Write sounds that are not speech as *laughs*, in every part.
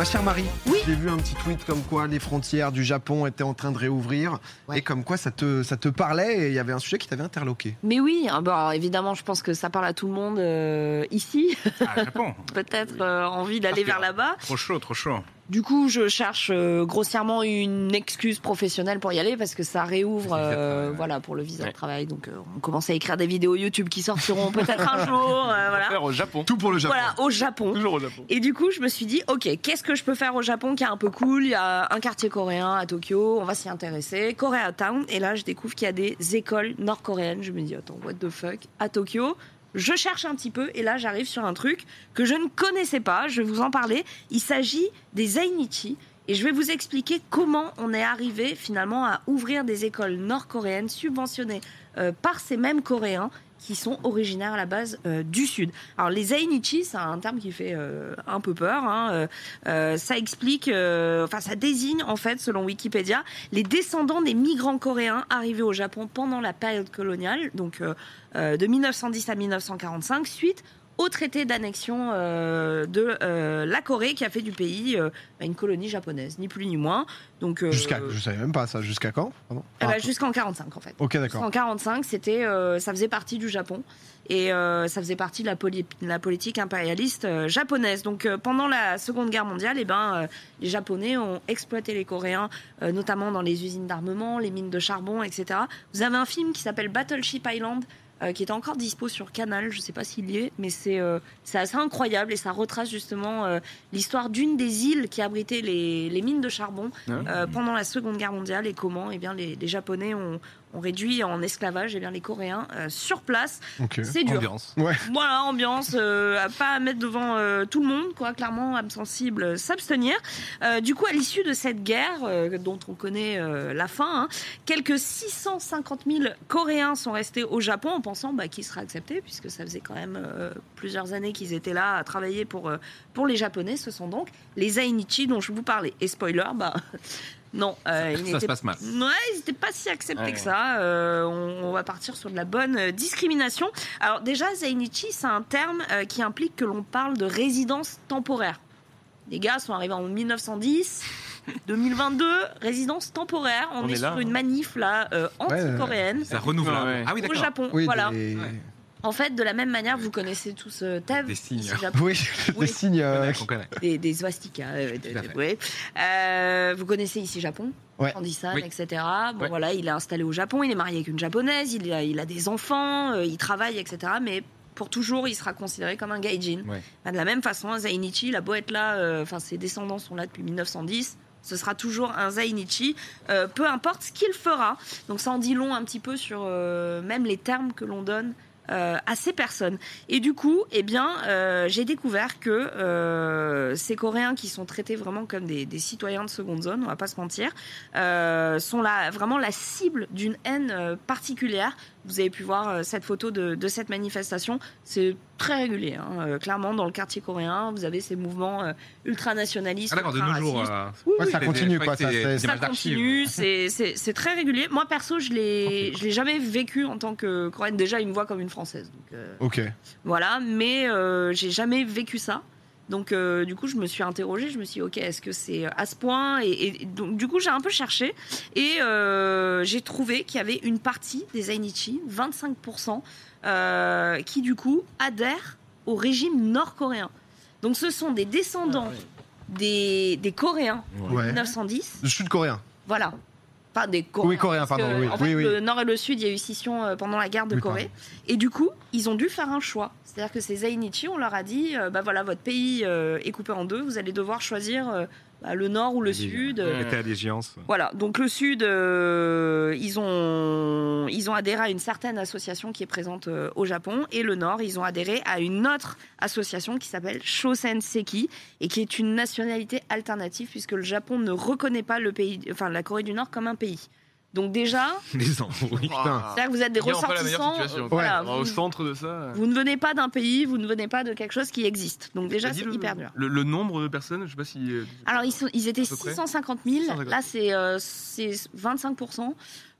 ma chère Marie, Oui. j'ai vu un petit tweet comme quoi les frontières du Japon étaient en train de réouvrir Ouais. et comme quoi ça te, ça te parlait et il y avait un sujet qui t'avait interloqué. Mais oui, ah bah, alors, évidemment, je pense que ça parle à tout le monde euh, ici. Ah, Japon. *laughs* Peut-être euh, envie d'aller vers là-bas. Trop chaud, trop chaud. Du coup, je cherche euh, grossièrement une excuse professionnelle pour y aller parce que ça réouvre, euh, voilà, pour le visa Ouais. de travail. Donc, euh, on commence à écrire des vidéos YouTube qui sortiront peut-être un *laughs* jour, euh, voilà. Faire au Japon. Tout pour le Japon. Voilà, au Japon. Toujours au Japon. Et du coup, je me suis dit, ok, qu'est-ce que je peux faire au Japon qui est un peu cool? Il y a un quartier coréen à Tokyo, on va s'y intéresser. Koreatown. Et là, je découvre qu'il y a des écoles nord-coréennes. Je me dis, attends, what the fuck? À Tokyo. Je cherche un petit peu et là, j'arrive sur un truc que je ne connaissais pas. Je vais vous en parler. Il s'agit des Zainichi. Et je vais vous expliquer comment on est arrivé finalement à ouvrir des écoles nord-coréennes subventionnées euh, par ces mêmes Coréens qui sont originaires à la base euh, du Sud. Alors les Zainichi, c'est un terme qui fait euh, un peu peur. hein, euh, ça explique, enfin ça désigne en fait, selon Wikipédia, les descendants des migrants coréens arrivés au Japon pendant la période coloniale, donc de 1910 à 1945, suite au traité d'annexion euh, de euh, la Corée qui a fait du pays euh, bah, une colonie japonaise, ni plus ni moins. Donc Jusqu'à, je savais même pas ça. Jusqu'à quand Pardon? eh ben, jusqu'en 45 en fait. ok, d'accord. En 45, c'était, ça faisait partie du Japon et ça faisait partie de la, poli- la politique impérialiste japonaise. Donc pendant la Seconde Guerre mondiale, eh ben, les Japonais ont exploité les Coréens, notamment dans les usines d'armement, les mines de charbon, etc. Vous avez un film qui s'appelle Battleship Island. Euh, qui est encore dispo sur Canal, je ne sais pas s'il y est, mais c'est euh, assez incroyable et ça retrace justement euh, l'histoire d'une des îles qui abritait les, les mines de charbon Ah. pendant la Seconde Guerre mondiale et comment eh bien, les, les Japonais ont, ont réduit en esclavage eh bien, les Coréens euh, sur place. C'est dur. Ambiance. Voilà, ambiance, euh, à pas mettre devant euh, tout le monde, quoi, clairement, âme sensible, euh, s'abstenir. Euh, du coup, à l'issue de cette guerre, euh, dont on connaît euh, la fin, hein, quelques 650 000 Coréens sont restés au Japon en pensant bah, qu'ils seraient acceptés, puisque ça faisait quand même euh, plusieurs années qu'ils étaient là à travailler pour, euh, pour les Japonais. Ce sont donc les Zainichi dont je vous parlais. Et spoiler, bah. Non, euh, ils Ça se n'étaient passe mal. Ouais, ils n'étaient pas si acceptés Ouais, que ça. Euh, on, on va partir sur de la bonne euh, discrimination. Alors déjà, Zainichi, c'est un terme euh, qui implique que l'on parle de résidence temporaire. Les gars sont arrivés en 1910. 2022, *laughs* résidence temporaire. On, On est, est là, sur une hein. manif là euh, anti-coréenne Ça renouvelle. Ouais. Ah oui, au. Japon. Oui, voilà. des... Ouais. En fait, de la même manière, vous connaissez tous euh, Tev, Des signes. oui, Oui. des signes. euh, On connaît. des, des swastikas. euh, de- de-. Euh, vous connaissez ici Japon Ouais. Andy-san, Oui. etc. Bon Ouais. voilà, il est installé au Japon, il est marié avec une japonaise, il a, il a des enfants, euh, il travaille, etc. Mais pour toujours, il sera considéré comme un gaijin. Ouais. Bah, de la même façon, un Zainichi, il a beau être là, euh, enfin ses descendants sont là depuis 1910. Ce sera toujours un Zainichi, euh, peu importe ce qu'il fera. Donc ça en dit long un petit peu sur euh, même les termes que l'on donne euh, à ces personnes. Et du coup, eh bien, euh, j'ai découvert que euh, ces Coréens qui sont traités vraiment comme des, citoyens de seconde zone, on va pas se mentir, sont là vraiment la cible d'une haine particulière. Vous avez pu voir cette photo de, de cette manifestation. C'est très régulier, hein. Euh, clairement dans le quartier coréen. Vous avez ces mouvements euh, ultranationalistes. Ah d'accord, de nos jours. euh, Oui, Ouais, oui, ça continue, quoi, ça, continue, c'est très régulier. Moi perso, je l'ai, je l'ai jamais vécu en tant que coréenne. Déjà, ils me voient comme une française, donc euh, Ok. voilà. Mais euh, j'ai jamais vécu ça. Donc euh, du coup, je me suis interrogée. Je me suis dit, ok, est-ce que c'est à ce point? Et, et donc du coup, j'ai un peu cherché et euh, j'ai trouvé qu'il y avait une partie des Zainichi, 25%, euh, qui du coup adhèrent au régime nord-coréen. Donc ce sont des descendants des, des Coréens de Ouais. 1910 Du sud-coréen. voilà. Pas des Coréens. Oui, coréens, pardon, que, oui, en fait, oui, oui. le Nord et le Sud, il y a eu scission euh, pendant la guerre de Oui, Corée. Et du coup, ils ont dû faire un choix. C'est-à-dire que ces Zainichi, on leur a dit, euh, bah voilà, votre pays euh, est coupé en deux, vous allez devoir choisir euh, bah, le Nord ou le Sud. euh, allégeance. voilà, donc le Sud, euh, ils, ont, ils ont adhéré à une certaine association qui est présente euh, au Japon, et le Nord, ils ont adhéré à une autre association qui s'appelle Shosen Seki, et qui est une nationalité alternative, puisque le Japon ne reconnaît pas le pays, enfin la Corée du Nord comme un pays. Donc déjà, *laughs* Les ans, oui. Putain. c'est-à-dire que vous êtes des ressortissants. euh, voilà, Au vous, centre de ça. vous ne venez pas d'un pays, vous ne venez pas de quelque chose qui existe. Donc déjà, c'est le, hyper dur. Le, le nombre de personnes, je sais pas si. euh, Alors, ils, sont, ils étaient À peu près 650 000. 650 000. Là, c'est euh, c'est 25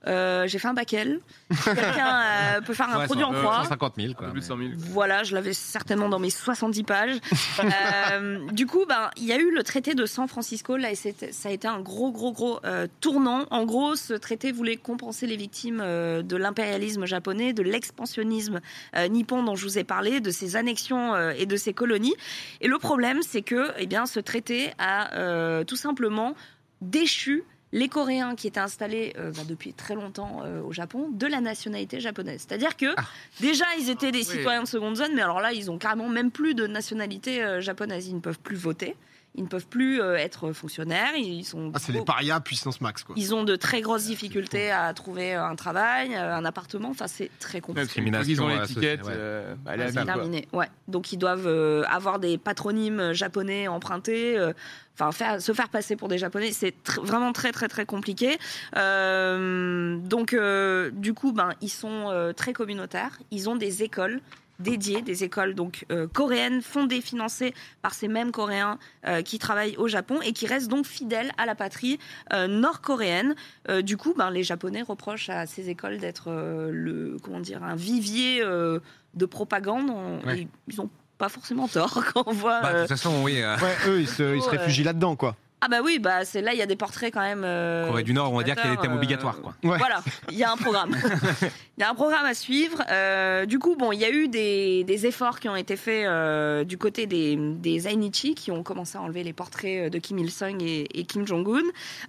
Euh, j'ai fait un bac L. Quelqu'un euh, peut faire un Ouais, produit en cent- croix. 150 000, Un quoi. plus de 100 000. Voilà, je l'avais certainement dans mes 70 pages. Euh, du coup, ben, il y a eu le traité de San Francisco, là, et ça a été un gros, gros, gros euh, tournant. En gros, ce traité voulait compenser les victimes euh, de l'impérialisme japonais, de l'expansionnisme euh, nippon dont je vous ai parlé, de ses annexions euh, et de ses colonies. Et le problème, c'est que, eh bien, ce traité a euh, tout simplement déchu les Coréens qui étaient installés euh, bah, depuis très longtemps euh, au Japon de la nationalité japonaise. C'est-à-dire que déjà ils étaient des oui. citoyens de seconde zone, mais alors là ils ont carrément même plus de nationalité euh, japonaise. Ils ne peuvent plus voter, ils ne peuvent plus euh, être fonctionnaires. Ils sont Ah, c'est les parias puissance max, quoi. ils ont de très grosses difficultés à trouver un travail, euh, un appartement. Enfin, c'est très compliqué. qu'ils ont l'étiquette, ouais. euh, bah, C'est quoi. terminé, ouais. Donc ils doivent euh, avoir des patronymes japonais empruntés, euh, enfin faire, se faire passer pour des japonais, c'est tr- vraiment très très très compliqué. Euh, donc euh, du coup, ben ils sont euh, très communautaires, ils ont des écoles dédiées, des écoles donc euh, coréennes fondées, financées par ces mêmes Coréens euh, qui travaillent au Japon et qui restent donc fidèles à la patrie euh, nord-coréenne. Euh, du coup, ben les Japonais reprochent à ces écoles d'être euh, le comment dire un vivier euh, de propagande. On- Ouais. et ils ont pas forcément tort *laughs* quand on voit. Bah, de toute façon, oui. euh, Ouais, eux, ils se, ils se Ouais. réfugient là-dedans, quoi. Ah bah oui, bah c'est là il y a des portraits quand même. euh, Corée du Nord, on va dire qu'il y a des thèmes euh, obligatoires, quoi. Ouais. Voilà, il y a un programme. *laughs* Il y a un programme à suivre. Euh, du coup, bon, il y a eu des, des efforts qui ont été faits euh, du côté des, des Ainichi qui ont commencé à enlever les portraits de Kim Il-sung et, et Kim Jong-un.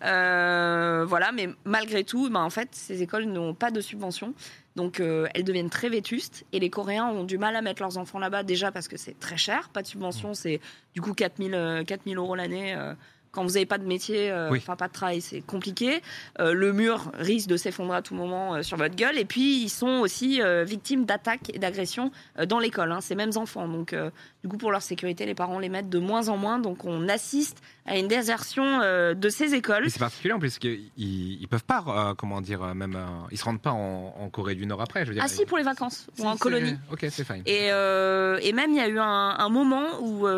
Euh, voilà, mais malgré tout, ben, en fait, ces écoles n'ont pas de subvention. Donc euh, elles deviennent très vétustes et les Coréens ont du mal à mettre leurs enfants là-bas déjà parce que c'est très cher. Pas de subvention, c'est du coup 4000 euh, 4000 euros l'année. euh, quand vous n'avez pas de métier, euh, Oui. enfin pas de travail, c'est compliqué. Euh, le mur risque de s'effondrer à tout moment euh, sur votre gueule. Et puis ils sont aussi euh, victimes d'attaques et d'agressions dans l'école. Hein, ces mêmes enfants. Donc du coup pour leur sécurité, les parents les mettent de moins en moins. Donc on assiste à une désertion de ces écoles. C'est particulier en plus qu'ils ils peuvent pas, comment dire, même, ils se rendent pas en, en Corée du Nord après, je veux dire. Ah si pour les vacances ou en colonie. Ok, c'est fine. Et, et même, il y a eu un, un moment où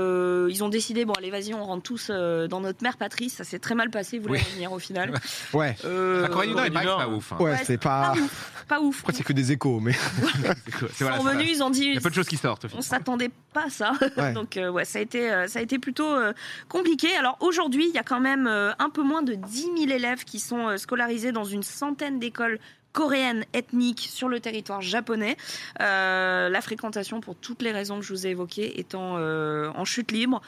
ils ont décidé, bon, allez, vas-y, on rentre tous dans notre mère patrie. Ça s'est très mal passé, vous voulez Oui. revenir au final. *laughs* Ouais. Euh, La Corée du Nord, Nord. pas ouf. hein. Ouais, ouais, c'est pas. Pas *laughs* ouf. Pas ouf. C'est que des échos, mais. *laughs* Ils voilà, sont venus, ils ont dit, Il y a peu de choses qui sortent. on s'attendait pas à ça. Ouais. Donc euh, ouais, ça a été euh, ça a été plutôt euh, compliqué. Alors aujourd'hui, il y a quand même euh, un peu moins de 10 000 élèves qui sont euh, scolarisés dans une centaine d'écoles coréennes ethniques sur le territoire japonais. Euh, la fréquentation, pour toutes les raisons que je vous ai évoquées, étant euh, en chute libre.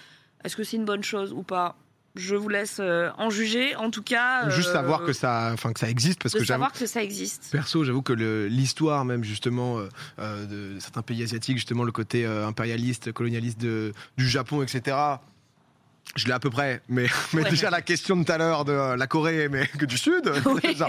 Est-ce que c'est une bonne chose ou pas? Je vous laisse euh, en juger. En tout cas, Juste savoir que ça, enfin, que ça existe, parce de que savoir que ça existe. Perso, j'avoue que l'histoire même justement euh, euh, de certains pays asiatiques, justement le côté impérialiste, colonialiste de, du Japon, etc. Je l'ai à peu près, mais, *laughs* mais Ouais. déjà la question de tout à l'heure de euh, la Corée, mais *laughs* que du Sud, *laughs* Oui. genre,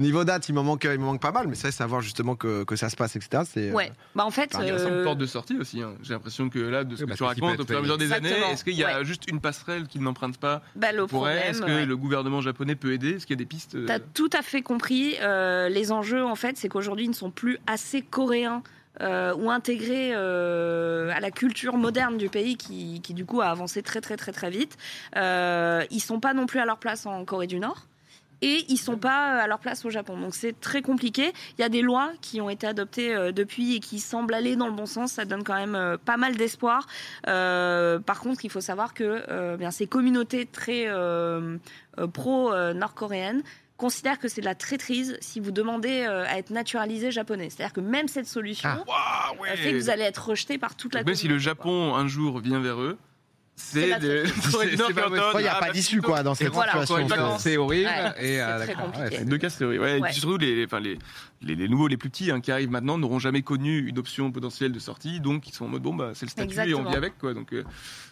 niveau date, il m'en manque, il m'en manque pas mal, mais ça, savoir justement que, que ça se passe, etc. C'est euh, Ouais. Bah en fait, Il y a une euh, porte de sortie aussi. hein. J'ai l'impression que là, de ce Oui, que tu racontes, au fur et à mesure des années, est-ce qu'il y a Ouais. juste une passerelle qui n'emprunte pas bah, le pourrait problème. Est-ce que ouais. le gouvernement japonais peut aider? Est-ce qu'il y a des pistes euh, T'as tout à fait compris. Euh, les enjeux, en fait, c'est qu'aujourd'hui, ils ne sont plus assez coréens euh, ou intégrés euh, à la culture moderne du pays qui, du coup, a avancé très, très, très, très vite. Euh, ils sont pas non plus à leur place en Corée du Nord. Et ils sont pas à leur place au Japon. Donc c'est très compliqué. Il y a des lois qui ont été adoptées euh, depuis et qui semblent aller dans le bon sens. Ça donne quand même pas mal d'espoir. Par contre, il faut savoir que bien ces communautés très pro-nord-coréennes considèrent que c'est de la traîtrise si vous demandez euh, à être naturalisé japonais. C'est-à-dire que même cette solution Ah. Ouais. fait que vous allez être rejeté par toute la Même si le. Japon un jour vient vers eux, C'est c'est *laughs* c'est entendent, il n'y a pas d'issue quoi dans cette voilà, situation. C'est horrible. Ouais, et c'est euh, C'est deux cas et Ouais. puis surtout, les, enfin, les, les, les nouveaux, les plus petits hein, qui arrivent maintenant n'auront jamais connu une option potentielle de sortie, donc ils sont en mode bon, bah, c'est le statut et on vit avec. Quoi, donc, euh,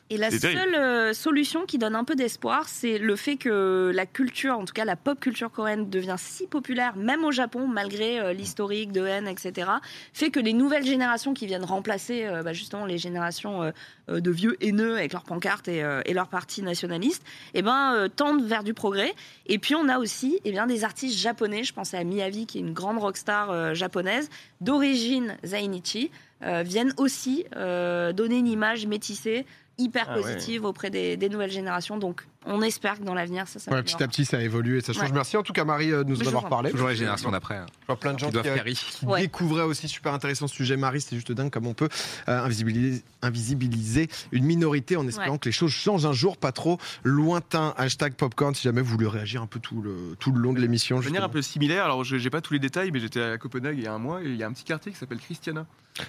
Et la C'est seule euh, solution qui donne un peu d'espoir, c'est le fait que la culture, en tout cas la pop culture coréenne, devient si populaire, même au Japon, malgré l'historique de haine, etc., fait que les nouvelles générations qui viennent remplacer euh, bah, justement les générations de vieux haineux avec leurs euh, et leurs partis nationalistes, eh ben, euh, tendent vers du progrès. Et puis on a aussi eh bien, des artistes japonais, je pensais à Miyavi, qui est une grande rockstar euh, japonaise, d'origine Zainichi, viennent aussi donner une image métissée hyper Ah ouais. positive auprès des, des nouvelles générations. Donc, on espère que dans l'avenir, ça Ouais, s'améliore. petit à petit, ça évolue et ça change. Ouais. Merci en tout cas, Marie, euh, de nous en avoir parlé. Toujours les générations d'après. hein, Je vois plein de gens Qui doivent qui, euh, carry. qui Ouais. découvraient aussi super intéressant ce sujet. Marie, c'est juste dingue comme on peut euh, invisibiliser, invisibiliser une minorité en espérant Ouais. que les choses changent un jour, pas trop lointain. Hashtag popcorn si jamais vous voulez réagir un peu tout le, tout le long de l'émission. De manière un peu similaire, alors je j'ai pas tous les détails, mais j'étais à Copenhague il y a un mois et il y a un petit quartier qui s'appelle Christiana.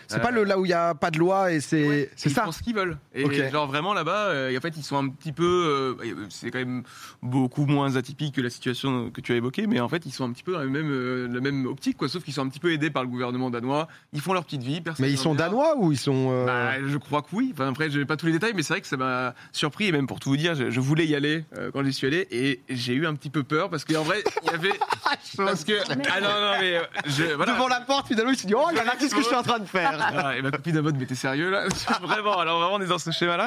C'est pas le là où il y a pas de loi et c'est Ouais, c'est ils ça. font ce qu'ils veulent. Et Ok. Genre vraiment là-bas, euh, en fait ils sont un petit peu, euh, c'est quand même beaucoup moins atypique que la situation que tu as évoquée, mais en fait ils sont un petit peu dans la même, euh, la même optique, quoi. Sauf qu'ils sont un petit peu aidés par le gouvernement danois. Ils font leur petite vie. Mais ils sont danois ou ils sont euh, Bah, je crois que oui. Enfin, après, j'ai pas tous les détails, mais c'est vrai que ça m'a surpris. Et même pour tout vous dire, je, je voulais y aller euh, quand j'y suis allé, et j'ai eu un petit peu peur parce qu'en vrai, il y avait *laughs* parce que ah non non mais euh, je, voilà. devant la porte finalement se dit oh là là qu'est-ce que je suis en train de faire. Ah, et ma copine en mode, mais t'es sérieux là *laughs* Vraiment, alors vraiment, on est dans ce schéma-là.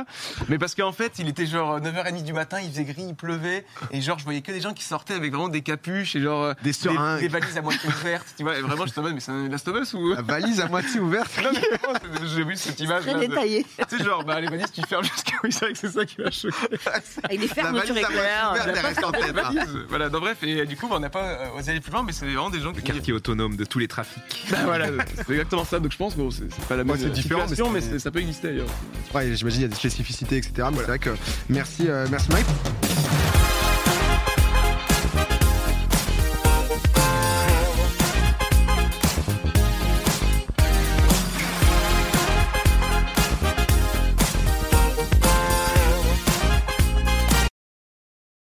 Mais parce qu'en fait, il était genre 9h30 du matin, il faisait gris, il pleuvait, et genre, je voyais que des gens qui sortaient avec vraiment des capuches et genre euh, Des seringues. des, valises à moitié ouvertes. Tu vois, et vraiment, je te mode, mais c'est un Last of Us ou. La valise à moitié ouverte. Non, mais vraiment, c'est- j'ai vu cette image. Très là, de- détaillé. Tu sais, genre, bah, les valises, tu fermes jusqu'à. *laughs* Oui, c'est vrai que c'est ça qui m'a choqué. Avec des fermetures elle reste en Les tête. hein. Voilà, donc bref, et du coup, bah, on n'a pas euh, osé aller plus loin, mais c'est vraiment des gens Le qui. quartier autonome de tous les trafics. *laughs* Bah, voilà, c'est exactement ça. Donc je pense, bon, c'est pas la même Ouais, c'est différent, mais situation, mais, ça peut exister ailleurs. Ouais, j'imagine il y a des spécificités, etc. Que merci, euh, merci Mike.